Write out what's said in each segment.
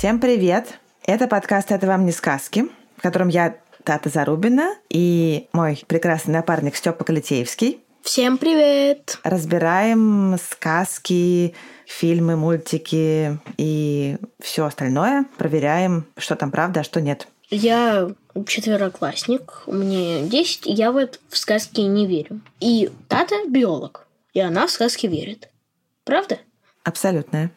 Всем привет! Это подкаст «Это вам не сказки», в котором я Тата Зарубина и мой прекрасный напарник Степа Калитеевский Всем привет! разбираем сказки, фильмы, мультики и все остальное. Проверяем, что там правда, а что нет. Я четвероклассник, мне 10, и я вот в сказки не верю. И Тата биолог, и она в сказки верит. Правда? Абсолютное.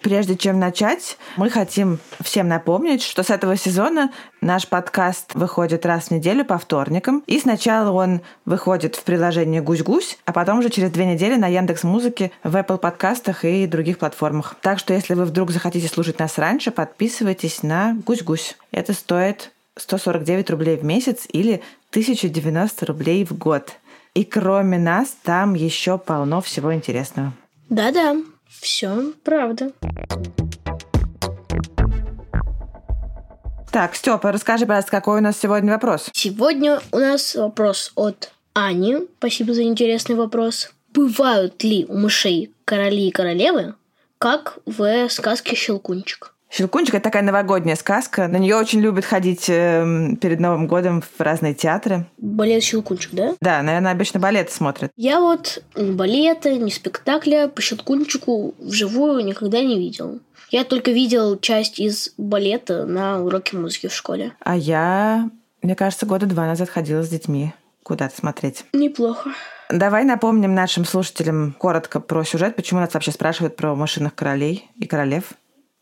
Прежде чем начать, мы хотим всем напомнить, что с этого сезона наш подкаст выходит раз в неделю по вторникам. И сначала он выходит в приложении «Гусь-Гусь», а потом уже через две недели на Яндекс Музыке, в Apple подкастах и других платформах. Так что если вы вдруг захотите слушать нас раньше, подписывайтесь на «Гусь-Гусь». Это стоит 149 рублей в месяц или 1090 рублей в год. И кроме нас, там еще полно всего интересного. Да-да, все правда. Так, Степа, расскажи, пожалуйста, какой у нас сегодня вопрос? Сегодня у нас вопрос от Ани. Спасибо за интересный вопрос. Бывают ли у мышей короли и королевы, как в сказке «Щелкунчик»? Щелкунчик это такая новогодняя сказка. На нее очень любят ходить эм, перед Новым годом в разные театры. Балет «Щелкунчик», да? Да, наверное, обычно балеты смотрят. Я вот ни балета, ни спектакля по «Щелкунчику» вживую никогда не видел. Я только видел часть из балета на уроке музыки в школе. А я, мне кажется, года два назад ходила с детьми куда-то смотреть. Неплохо. Давай напомним нашим слушателям коротко про сюжет, почему нас вообще спрашивают про машинных королей и королев.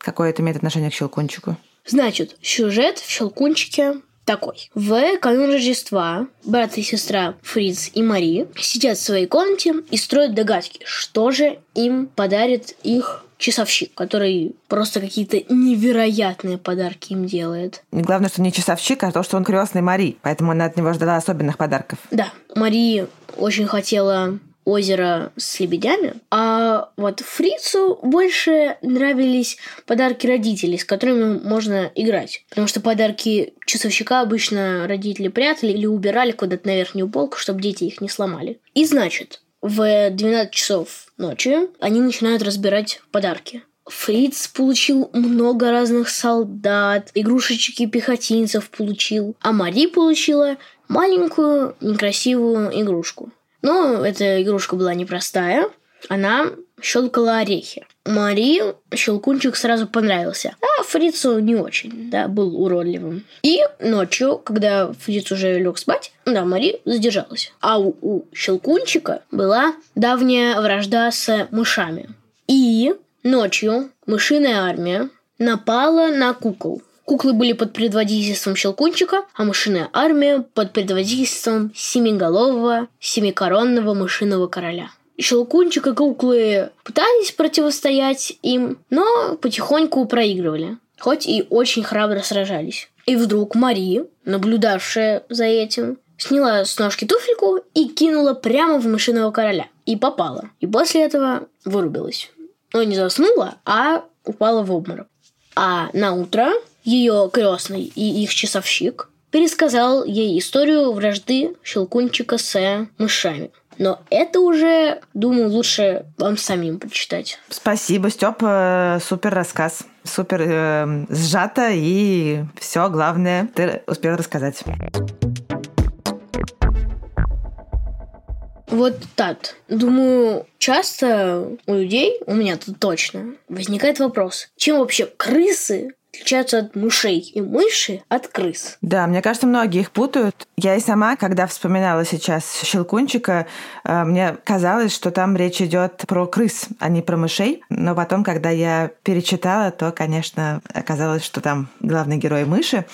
Какое это имеет отношение к Щелкунчику? Значит, сюжет в «Щелкунчике» такой. В канун Рождества брат и сестра Фриц и Мари сидят в своей комнате и строят догадки, что же им подарит их часовщик, который просто какие-то невероятные подарки им делает. И главное, что не часовщик, а то, что он крестный Мари, поэтому она от него ждала особенных подарков. Да, Мари очень хотела озеро с лебедями, а вот Фрицу больше нравились подарки родителей, с которыми можно играть. Потому что подарки часовщика обычно родители прятали или убирали куда-то на верхнюю полку, чтобы дети их не сломали. И значит, в 12 часов ночи они начинают разбирать подарки. Фриц получил много разных солдат, игрушечек и пехотинцев получил, а Мари получила маленькую некрасивую игрушку. Но эта игрушка была непростая. Она щелкала орехи. Мари щелкунчик сразу понравился, а Фрицу не очень, да, был уродливым. И ночью, когда Фриц уже лег спать, да, Мари задержалась. А у, у щелкунчика была давняя вражда с мышами. И ночью мышиная армия напала на кукол. Куклы были под предводительством Щелкунчика, а мышиная армия под предводительством семиголового, семикоронного мышиного короля. Щелкунчик и куклы пытались противостоять им, но потихоньку проигрывали, хоть и очень храбро сражались. И вдруг Мари, наблюдавшая за этим, сняла с ножки туфельку и кинула прямо в мышиного короля. И попала. И после этого вырубилась. Но не заснула, а упала в обморок. А на утро ее крестный и их часовщик пересказал ей историю вражды Щелкунчика с мышами. Но это уже, думаю, лучше вам самим прочитать. Спасибо, Степ, супер рассказ. Супер э, сжато и все главное ты успел рассказать. Вот так. Думаю, часто у людей, у меня тут точно, возникает вопрос, чем вообще крысы отличаются от мышей и мыши от крыс? Да, мне кажется, многие их путают. Я и сама, когда вспоминала сейчас Щелкунчика, э, мне казалось, что там речь идет про крыс, а не про мышей. Но потом, когда я перечитала, то, конечно, оказалось, что там главный герой мыши.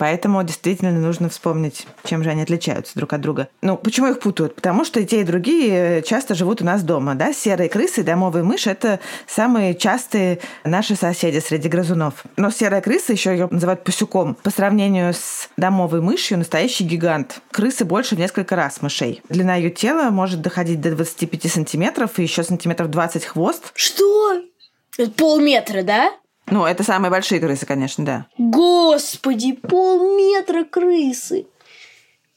Поэтому действительно нужно вспомнить, чем же они отличаются друг от друга. Ну, почему их путают? Потому что и те, и другие часто живут у нас дома. Да? Серые крысы и домовые мыши – это самые частые наши соседи среди грызунов. Но серая крыса, еще ее называют пасюком, по сравнению с домовой мышью, настоящий гигант. Крысы больше в несколько раз мышей. Длина ее тела может доходить до 25 сантиметров и еще сантиметров 20 хвост. Что? Полметра, да? Ну, это самые большие крысы, конечно, да. Господи, полметра крысы.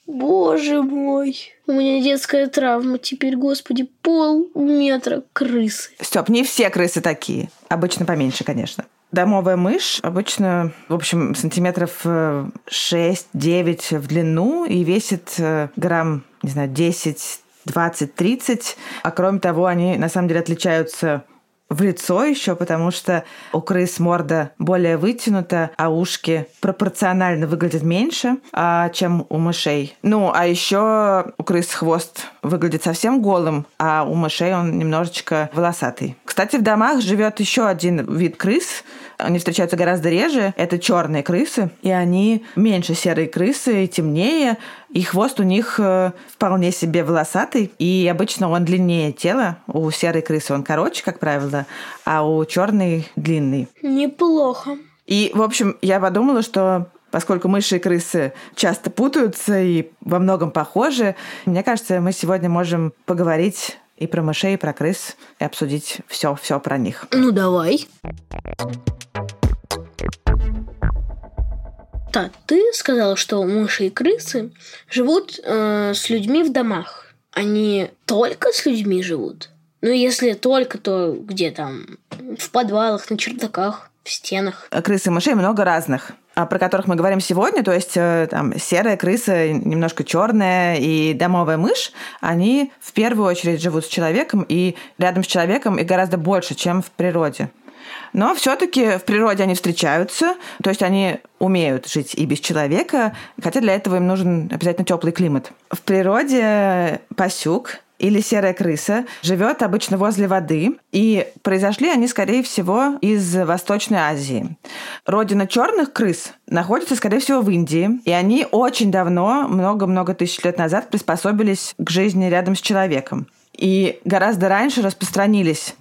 Боже мой. У меня детская травма теперь, господи, полметра крысы. Степ, не все крысы такие. Обычно поменьше, конечно. Домовая мышь обычно, в общем, сантиметров э, 6-9 в длину и весит э, грамм, не знаю, 10, 20, 30. А кроме того, они на самом деле отличаются в лицо еще, потому что у крыс морда более вытянута, а ушки пропорционально выглядят меньше, а, чем у мышей. Ну, а еще у крыс хвост выглядит совсем голым, а у мышей он немножечко волосатый. Кстати, в домах живет еще один вид крыс. Они встречаются гораздо реже. Это черные крысы, и они меньше серой крысы и темнее. И хвост у них э, вполне себе волосатый, и обычно он длиннее тела. У серой крысы он короче, как правило, а у черной длинный. Неплохо. И, в общем, я подумала, что поскольку мыши и крысы часто путаются и во многом похожи, мне кажется, мы сегодня можем поговорить и про мышей, и про крыс, и обсудить все, все про них. Ну, давай. Так, ты сказала, что мыши и крысы живут э, с людьми в домах. Они только с людьми живут? Ну, если только, то где там? В подвалах, на чердаках, в стенах. Крыс и мышей много разных про которых мы говорим сегодня, то есть э, там серая крыса, немножко черная и домовая мышь, они в первую очередь живут с человеком и рядом с человеком и гораздо больше, чем в природе. Но все-таки в природе они встречаются, то есть они умеют жить и без человека, хотя для этого им нужен обязательно теплый климат. В природе пасюк или серая крыса живет обычно возле воды, и произошли они, скорее всего, из Восточной Азии. Родина черных крыс находится, скорее всего, в Индии, и они очень давно, много-много тысяч лет назад, приспособились к жизни рядом с человеком. И гораздо раньше распространились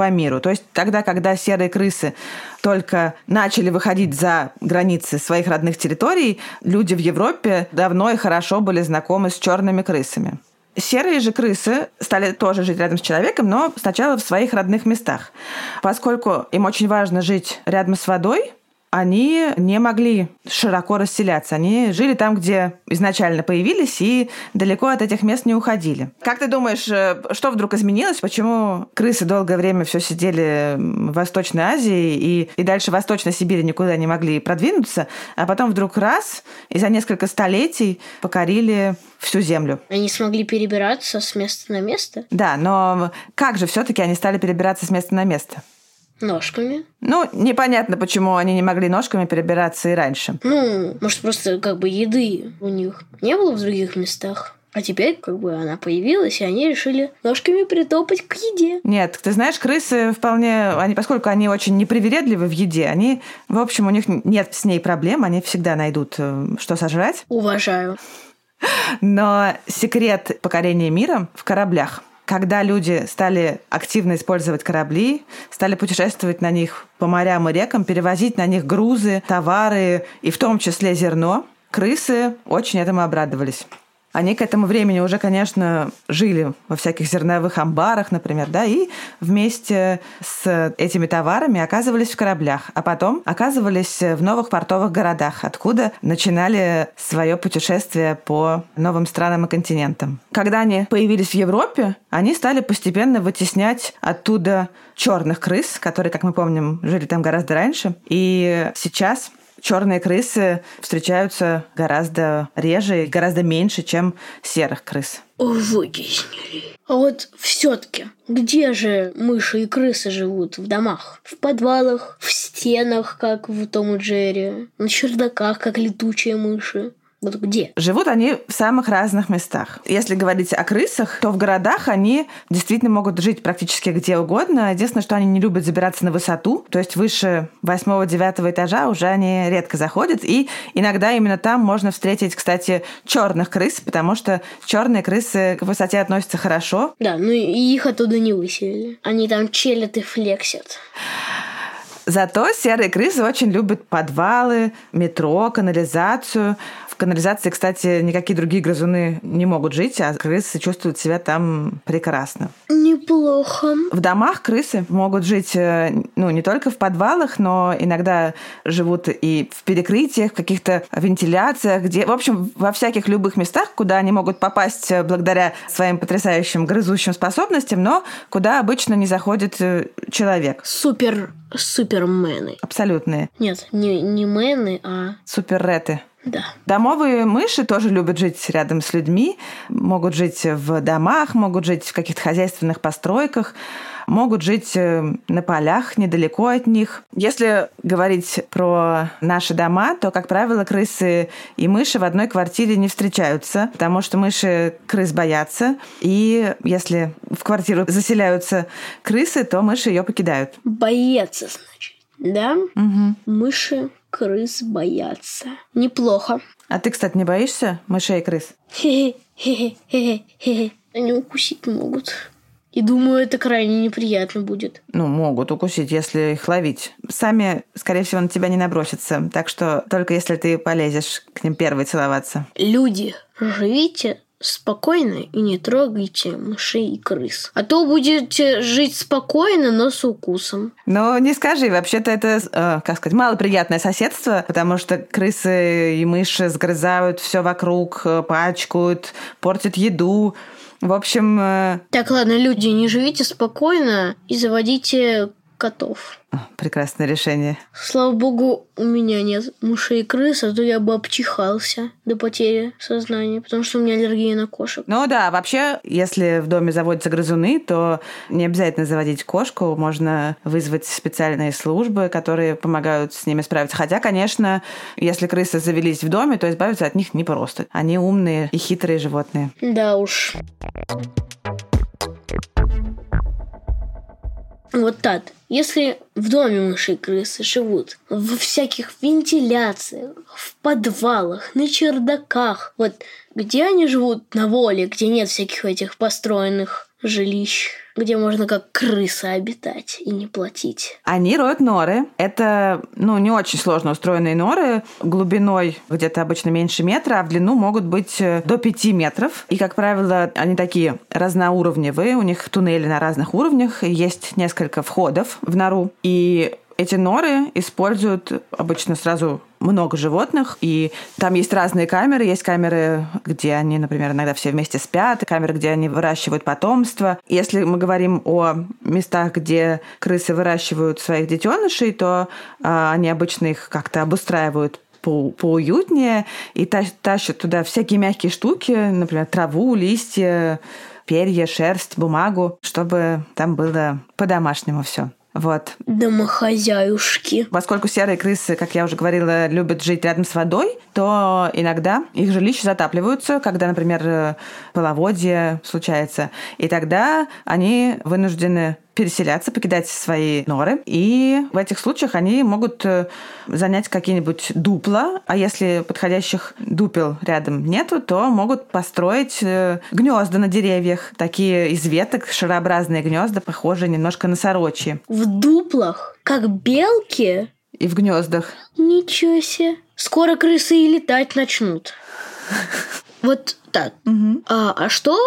по миру. То есть тогда, когда серые крысы только начали выходить за границы своих родных территорий, люди в Европе давно и хорошо были знакомы с черными крысами. Серые же крысы стали тоже жить рядом с человеком, но сначала в своих родных местах. Поскольку им очень важно жить рядом с водой, они не могли широко расселяться. Они жили там, где изначально появились, и далеко от этих мест не уходили. Как ты думаешь, э, что вдруг изменилось? Почему крысы долгое время все сидели в Восточной Азии и, и дальше в Восточной Сибири никуда не могли продвинуться, а потом вдруг раз и за несколько столетий покорили всю землю? Они смогли перебираться с места на место? Да, но как же все-таки они стали перебираться с места на место? Ножками. Ну, непонятно, почему они не могли ножками перебираться и раньше. Ну, может, просто как бы еды у них не было в других местах. А теперь как бы она появилась, и они решили ножками притопать к еде. Нет, ты знаешь, крысы вполне, они, поскольку они очень непривередливы в еде, они, в общем, у них нет с ней проблем, они всегда найдут, э, что сожрать. Уважаю. Но секрет покорения мира в кораблях. Когда люди стали активно использовать корабли, стали путешествовать на них по морям и рекам, перевозить на них грузы, товары и в том числе зерно, крысы очень этому обрадовались. Они к этому времени уже, конечно, жили во всяких зерновых амбарах, например, да, и вместе с этими товарами оказывались в кораблях, а потом оказывались в новых портовых городах, откуда начинали свое путешествие по новым странам и континентам. Когда они появились в Европе, они стали постепенно вытеснять оттуда черных крыс, которые, как мы помним, жили там гораздо раньше. И сейчас черные крысы встречаются гораздо реже и гораздо меньше, чем серых крыс. Вытеснили. А вот все-таки, где же мыши и крысы живут в домах? В подвалах, в стенах, как в Том и Джерри, на чердаках, как летучие мыши. Вот где? Живут они в самых разных местах. Если говорить о крысах, то в городах они действительно могут жить практически где угодно. Единственное, что они не любят забираться на высоту, то есть выше восьмого-девятого этажа уже они редко заходят. И иногда именно там можно встретить, кстати, черных крыс, потому что черные крысы к высоте относятся хорошо. Да, ну и их оттуда не выселили. Они там челят и флексят. Зато серые крысы очень любят подвалы, метро, канализацию. Канализации, кстати, никакие другие грызуны не могут жить, а крысы чувствуют себя там прекрасно. Неплохо. В домах крысы могут жить, э, ну, не только в подвалах, но иногда живут и в перекрытиях, в каких-то вентиляциях, где, в общем, во всяких любых местах, куда они могут попасть э, благодаря своим потрясающим грызущим способностям, но куда обычно не заходит э, человек. Супер, супермены. Абсолютные. Нет, не, не мены, а Суперреты. Да. Домовые мыши тоже любят жить рядом с людьми, могут жить в домах, могут жить в каких-то хозяйственных постройках, могут жить э, на полях недалеко от них. Если говорить про наши дома, то, как правило, крысы и мыши в одной квартире не встречаются, потому что мыши крыс боятся, и если в квартиру заселяются крысы, то мыши ее покидают. Боятся, значит. Да? Мыши крыс боятся. Неплохо. А ты, кстати, не боишься мышей и крыс? Хе-хе-хе-хе-хе. Они укусить могут. И думаю, это крайне неприятно будет. Ну, могут укусить, если их ловить. Сами, скорее всего, на тебя не набросятся. Так что только если ты полезешь к ним первой целоваться. Люди, живите спокойно и не трогайте мышей и крыс. А то будете жить спокойно, но с укусом. Но не скажи, вообще-то это, э, как сказать, малоприятное соседство, потому что крысы и мыши сгрызают все вокруг, э, пачкают, портят еду. В общем, э, Так, ладно, люди, не живите спокойно и заводите котов. прекрасное решение. Слава богу, у меня нет мышей и крыс, а то я бы обчихался до потери сознания, потому что у меня аллергия на кошек. Ну да, вообще, если в доме заводятся грызуны, то не обязательно заводить кошку, можно вызвать специальные службы, которые помогают с ними справиться. Хотя, конечно, если крысы завелись в доме, то избавиться от них непросто. Они умные и хитрые животные. Да уж. Вот так. Если в доме мыши и крысы живут во всяких вентиляциях, в подвалах, на чердаках, вот где они живут на воле, где нет всяких этих построенных жилищ, где можно как крыса обитать и не платить. Они роют норы. Это, ну, не очень сложно устроенные норы, глубиной где-то обычно меньше метра, а в длину могут быть э, до 5 метров. И, как правило, они такие разноуровневые, у них туннели на разных уровнях, есть несколько входов в нору. И эти норы используют обычно сразу много животных, и там есть разные камеры. Есть камеры, где они, например, иногда все вместе спят, и камеры, где они выращивают потомство. Если мы говорим о местах, где крысы выращивают своих детенышей, то а, они обычно их как-то обустраивают по- поуютнее и та- тащат туда всякие мягкие штуки, например, траву, листья, перья, шерсть, бумагу, чтобы там было по-домашнему все. Вот. Домохозяюшки. Поскольку серые крысы, как я уже говорила, любят жить рядом с водой, то иногда их жилища затапливаются, когда, например, э, половодье случается. И тогда они вынуждены переселяться, покидать свои норы. И в этих случаях они могут э, занять какие-нибудь дупла, а если подходящих дупел рядом нету, то могут построить э, гнезда на деревьях. Такие из веток шарообразные гнезда, похожие немножко на сорочьи. В дуплах, как белки. И в гнездах. Ничего себе. Скоро крысы и летать начнут. Вот так. А, а что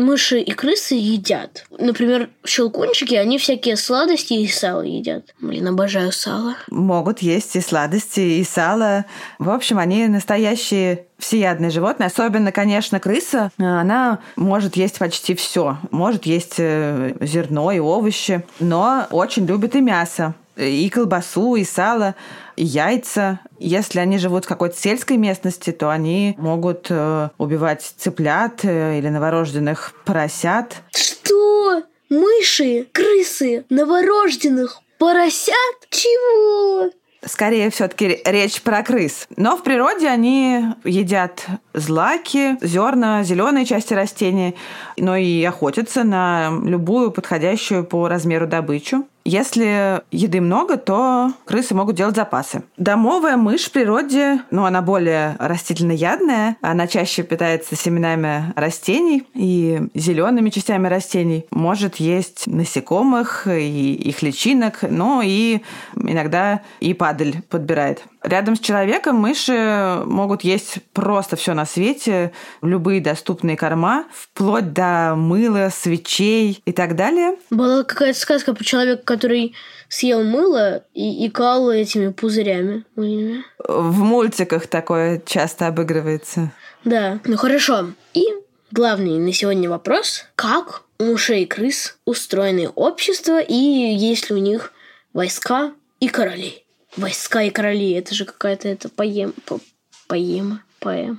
мыши и крысы едят? Например, щелкунчики, они всякие сладости и сало едят. Блин, обожаю сало. могут есть и сладости, и сало. В общем, они настоящие всеядные животные. Особенно, конечно, крыса. Она может есть почти все. Может есть э, зерно и овощи, но очень любит и мясо. И колбасу, и сало, яйца. Если они живут в какой-то сельской местности, то они могут э, убивать цыплят э, или новорожденных поросят. Что? Мыши, крысы, новорожденных, поросят? Чего? Скорее все-таки речь про крыс. Но в природе они едят злаки, зерна, зеленые части растений, но и охотятся на любую подходящую по размеру добычу. Если еды много, то крысы могут делать запасы. Домовая мышь в природе, ну, она более растительноядная, она чаще питается семенами растений и зелеными частями растений, может есть насекомых и их личинок, но и иногда и падаль подбирает. Рядом с человеком мыши могут есть просто все на свете, любые доступные корма, вплоть до мыла, свечей и так далее. Была какая-то сказка про человека, который съел мыло и икал этими пузырями. В мультиках такое часто обыгрывается. Да, ну хорошо. И главный на сегодня вопрос. Как у мышей и крыс устроены общества и есть ли у них войска и короли? Войска и короли, это же какая-то это поем, по- поема, поэма,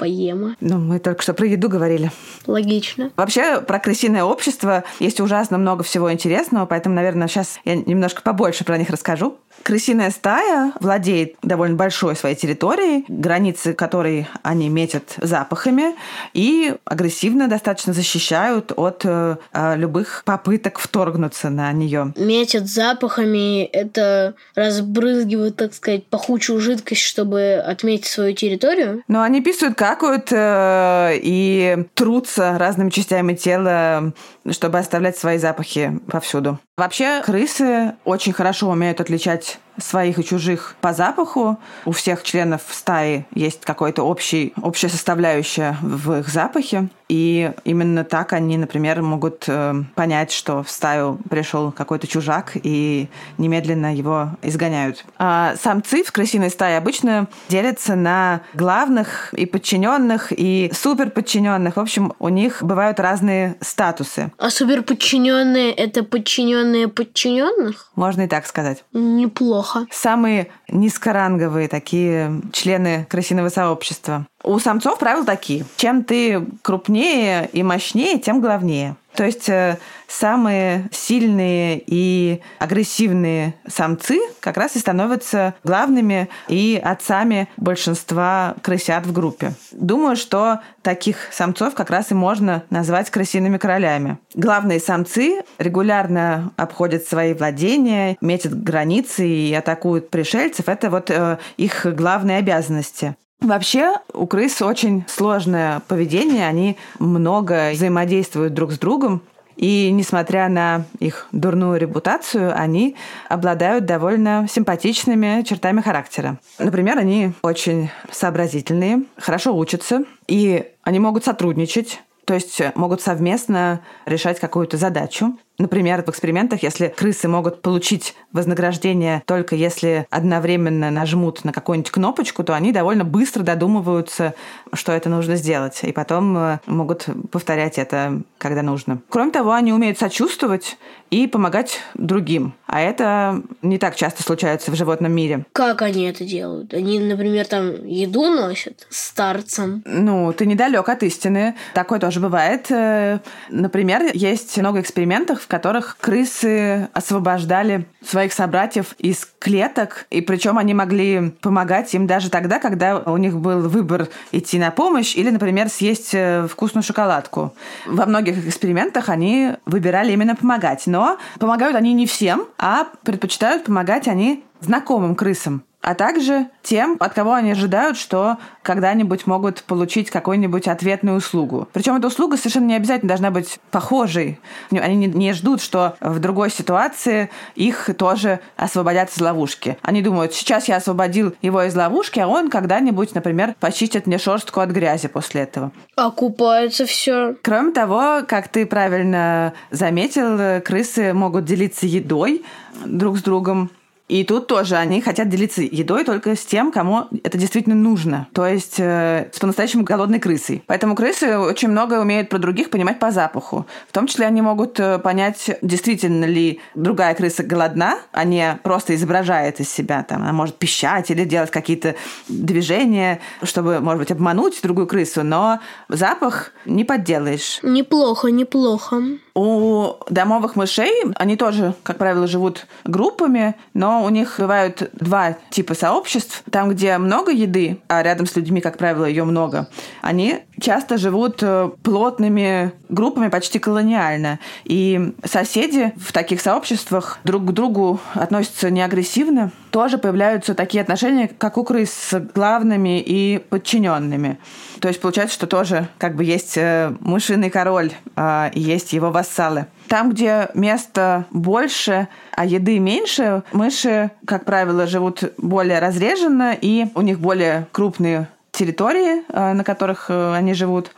поема. Ну, мы только что про еду говорили. Логично. Вообще, про крысиное общество есть ужасно много всего интересного, поэтому, наверное, сейчас я немножко побольше про них расскажу. Крысиная стая владеет довольно большой своей территорией, границы которой они метят запахами и агрессивно достаточно защищают от э, э, любых попыток вторгнуться на нее. Метят запахами, это разбрызгивают, так сказать, пахучую жидкость, чтобы отметить свою территорию. Но они писают, какают э, и трутся разными частями тела, чтобы оставлять свои запахи повсюду. Вообще, крысы очень хорошо умеют отличать своих и чужих по запаху. У всех членов стаи есть какой-то общий, общая составляющая в их запахе. И именно так они, например, могут э, понять, что в стаю пришел какой-то чужак и немедленно его изгоняют. А самцы в крысиной стае обычно делятся на главных и подчиненных, и суперподчиненных. В общем, у них бывают разные статусы. А суперподчиненные это подчиненные подчиненных? Можно и так сказать. Неплохо. Самые низкоранговые такие члены крысиного сообщества. У самцов правила такие. Чем ты крупнее и мощнее, тем главнее. То есть э, самые сильные и агрессивные самцы как раз и становятся главными и отцами большинства крысят в группе. Думаю, что таких самцов как раз и можно назвать крысиными королями. Главные самцы регулярно обходят свои владения, метят границы и атакуют пришельцев. Это вот э, их главные обязанности. Вообще у крыс очень сложное поведение, они много взаимодействуют друг с другом, и несмотря на их дурную репутацию, они обладают довольно симпатичными чертами характера. Например, они очень сообразительные, хорошо учатся, и они могут сотрудничать, то есть могут совместно решать какую-то задачу. Например, в экспериментах, если крысы могут получить вознаграждение только если одновременно нажмут на какую-нибудь кнопочку, то они довольно быстро додумываются, что это нужно сделать, и потом э, могут повторять это, когда нужно. Кроме того, они умеют сочувствовать и помогать другим, а это не так часто случается в животном мире. Как они это делают? Они, например, там еду носят старцам. Ну, ты недалек от истины. Такое тоже бывает. Э, Например, есть много экспериментов, которых крысы освобождали своих собратьев из клеток, и причем они могли помогать им даже тогда, когда у них был выбор идти на помощь или, например, съесть э, вкусную шоколадку. Во многих экспериментах они выбирали именно помогать, но помогают они не всем, а предпочитают помогать они знакомым крысам а также тем, от кого они ожидают, что когда-нибудь могут получить какую-нибудь ответную услугу. Причем эта услуга совершенно не обязательно должна быть похожей. Они не, не ждут, что в другой ситуации их тоже освободят из ловушки. Они думают, сейчас я освободил его из ловушки, а он когда-нибудь, например, почистит мне шерстку от грязи после этого. Окупается все. Кроме того, как ты правильно заметил, крысы могут делиться едой друг с другом. И тут тоже они хотят делиться едой только с тем, кому это действительно нужно. То есть э, с по-настоящему голодной крысой. Поэтому крысы очень много умеют про других понимать по запаху. В том числе они могут э, понять, действительно ли другая крыса голодна, а не просто изображает из себя. Там, она может пищать или делать какие-то движения, чтобы, может быть, обмануть другую крысу. Но запах не подделаешь. Неплохо, неплохо. У домовых мышей они тоже, как правило, живут группами, но у них бывают два типа сообществ. Там, где много еды, а рядом с людьми, как правило, ее много, они часто живут э, плотными группами почти колониально. И соседи в таких сообществах друг к другу относятся не агрессивно. Тоже появляются такие отношения, как у крыс, с главными и подчиненными. То есть получается, что тоже как бы есть э, мышиный король э, и есть его вассалы. Там, где места больше, а еды меньше, мыши, как правило, живут более разреженно, и у них более крупные территории, э, на которых э, они живут.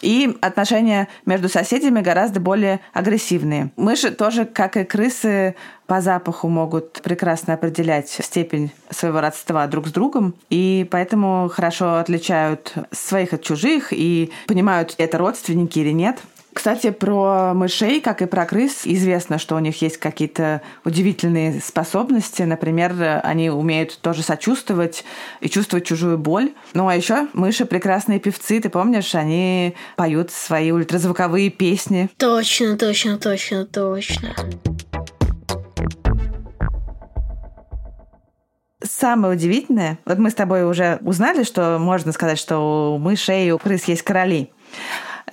И отношения между соседями гораздо более агрессивные. Мыши тоже, как и крысы, по запаху могут прекрасно определять степень своего родства друг с другом, и поэтому хорошо отличают своих от чужих и понимают, это родственники или нет. Кстати, про мышей, как и про крыс, известно, что у них есть какие-то удивительные способности. Например, они умеют тоже сочувствовать и чувствовать чужую боль. Ну а еще мыши прекрасные певцы, ты помнишь, они поют свои ультразвуковые песни. Точно, точно, точно, точно. Самое удивительное, вот мы с тобой уже узнали, что можно сказать, что у мышей и у крыс есть короли.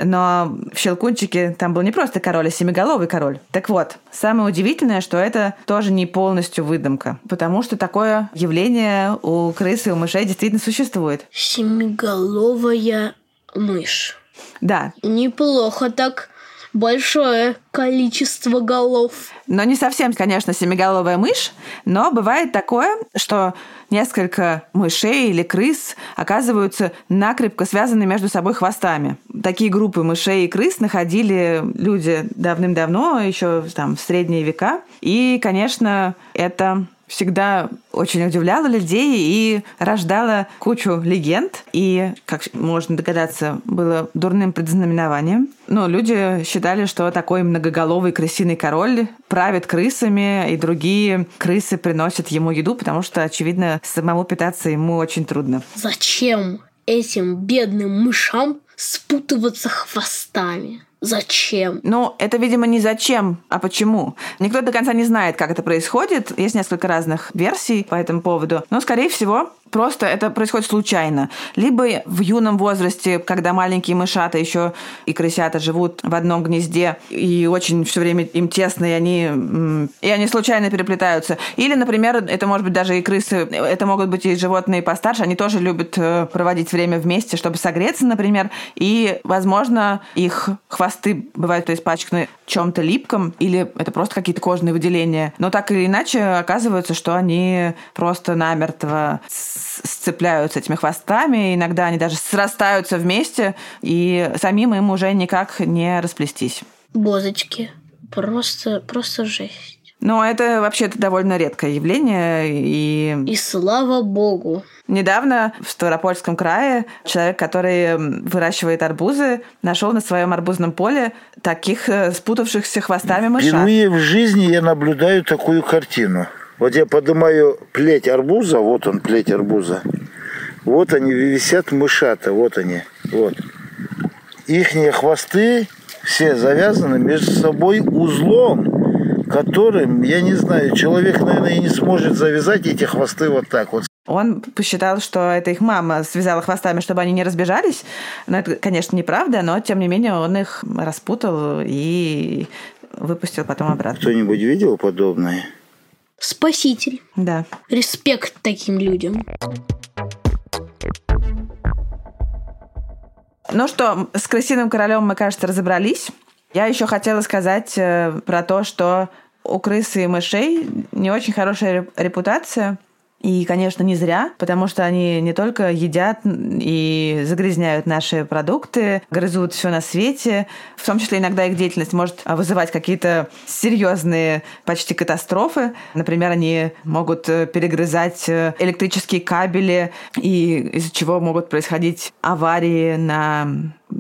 Но в «Щелкунчике» там был не просто король, а семиголовый король. Так вот, самое удивительное, что это тоже не полностью выдумка, потому что такое явление у крыс и у мышей действительно существует. Семиголовая мышь. Да, Неплохо так. Большое количество голов. но не совсем, конечно, семиголовая мышь, но бывает такое, что несколько мышей или крыс оказываются накрепко связаны между собой хвостами. Такие группы мышей и крыс находили люди давным-давно, еще там в средние века. И, конечно, это всегда очень удивляло людей и рождало кучу легенд. И, как можно догадаться, было дурным предзнаменованием. Но люди считали, что такой многоголовый крысиный король правит крысами, и другие крысы приносят ему еду, потому что, очевидно, самому питаться ему очень трудно. Зачем этим бедным мышам спутываться хвостами? Зачем? Ну, это, видимо, не зачем, а почему. Никто до конца не знает, как это происходит. Есть несколько разных версий по этому поводу. Но, скорее всего, просто это происходит случайно. Либо в юном возрасте, когда маленькие мышата еще и крысята живут в одном гнезде, и очень все время им тесно, и они, и они случайно переплетаются. Или, например, это может быть даже и крысы, это могут быть и животные постарше, они тоже любят э, проводить время вместе, чтобы согреться, например, и, возможно, их хвосты бывают испачканы чем-то липком, или это просто какие-то кожные выделения. Но так или иначе, оказывается, что они просто намертво сцепляются этими хвостами, иногда они даже срастаются вместе, и самим им уже никак не расплестись. Бозочки. Просто, просто жесть. Но это вообще-то довольно редкое явление, и И слава богу. Недавно в Ставропольском крае человек, который выращивает арбузы, нашел на своем арбузном поле таких э, спутавшихся хвостами мышат. Впервые в жизни я наблюдаю такую картину. Вот я поднимаю плеть арбуза, вот он, плеть арбуза. Вот они висят мышата, вот они, вот. Ихние хвосты все завязаны между собой узлом, которым, я не знаю, человек, наверное, и не сможет завязать эти хвосты вот так вот. Он посчитал, что это их мама связала хвостами, чтобы они не разбежались. Но это, конечно, неправда, но тем не менее он их распутал и выпустил потом обратно. Кто-нибудь видел подобное? Спаситель. Да. Респект таким людям. Ну что, с крысиным королем мы, кажется, разобрались. Я еще хотела сказать э, про то, что у крысы и мышей не очень хорошая реп- репутация. И, конечно, не зря, потому что они не только едят и загрязняют наши продукты, грызут все на свете, в том числе иногда их деятельность может вызывать какие-то серьезные почти катастрофы. Например, они могут э, перегрызать э, электрические кабели, и из-за чего могут происходить аварии на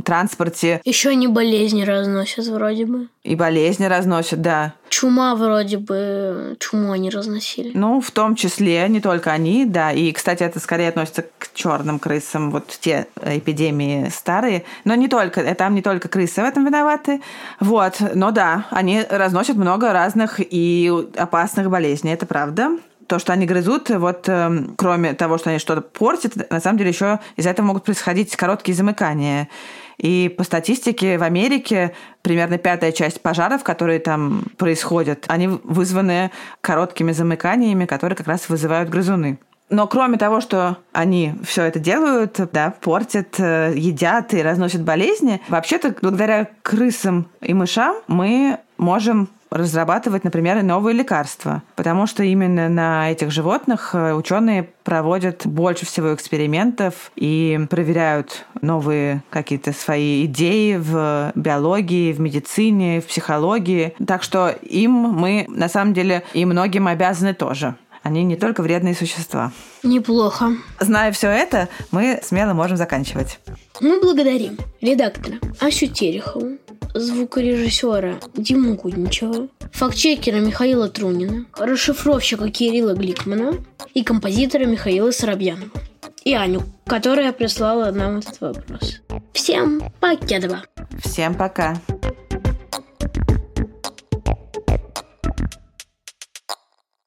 транспорте Еще они болезни разносят вроде бы. и болезни разносят, да. Чума вроде бы, чуму они разносили. Ну, в том числе, не только они, да. И, кстати, это скорее относится к черным крысам, вот те эпидемии старые. Но не только, э, там не только крысы в этом виноваты. Вот, но да, они разносят много разных и опасных болезней, это правда. то, что они грызут, вот эм, кроме того, что они что-то портят, на самом деле еще из-за этого могут происходить короткие замыкания. И по статистике в Америке примерно пятая часть пожаров, которые там происходят, они вызваны короткими замыканиями, которые как раз вызывают грызуны. Но кроме того, что они все это делают, да, портят, э, едят и разносят болезни, вообще-то благодаря крысам и мышам мы можем разрабатывать, например, новые лекарства, потому что именно на этих животных э, ученые проводят больше всего экспериментов и проверяют новые какие-то свои идеи в биологии, в медицине, в психологии. Так что им мы, на самом деле, и многим обязаны тоже. Они не только вредные существа. Неплохо. Зная все это, мы смело можем заканчивать. Мы благодарим редактора Асю Терехову, звукорежиссера Диму Кудничева, фактчекера Михаила Трунина, расшифровщика Кирилла Гликмана и композитора Михаила Соробьянова. И Аню, которая прислала нам этот вопрос. Всем покедова! Всем пока!